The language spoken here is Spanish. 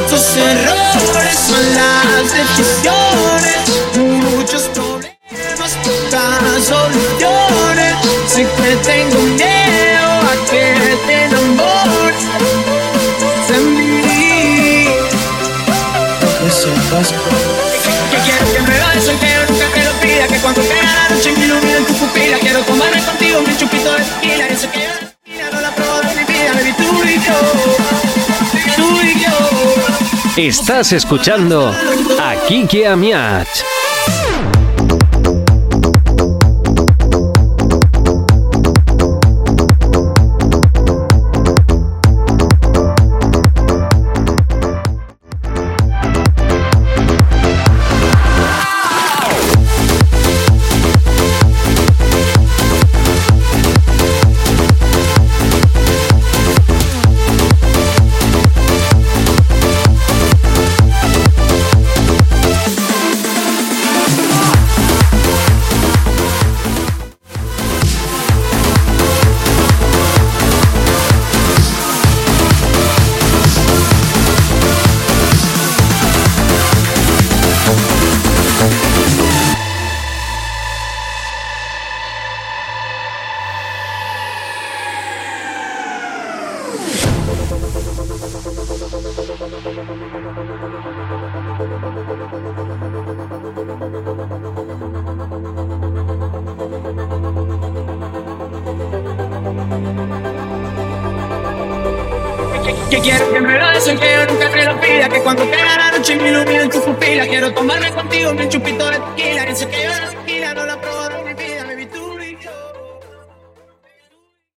tantos errores, malas decisiones, muchos problemas, pocas soluciones. Sé que tengo miedo a que te enamores de mí. Que sepas que, que quiero que me vayas, soltero, nunca te lo pida. Que cuando caiga la noche me ilumine en tu pupila. Quiero tomarme contigo mi chupito de tequila. Que Estás escuchando a Kiki Amiat. Que quiero que me lo des, que yo nunca te lo pida Que cuando caiga la noche me ilumine en tu pupila. Quiero tomarme contigo un chupito de tequila. Eso que yo la tequila no la probo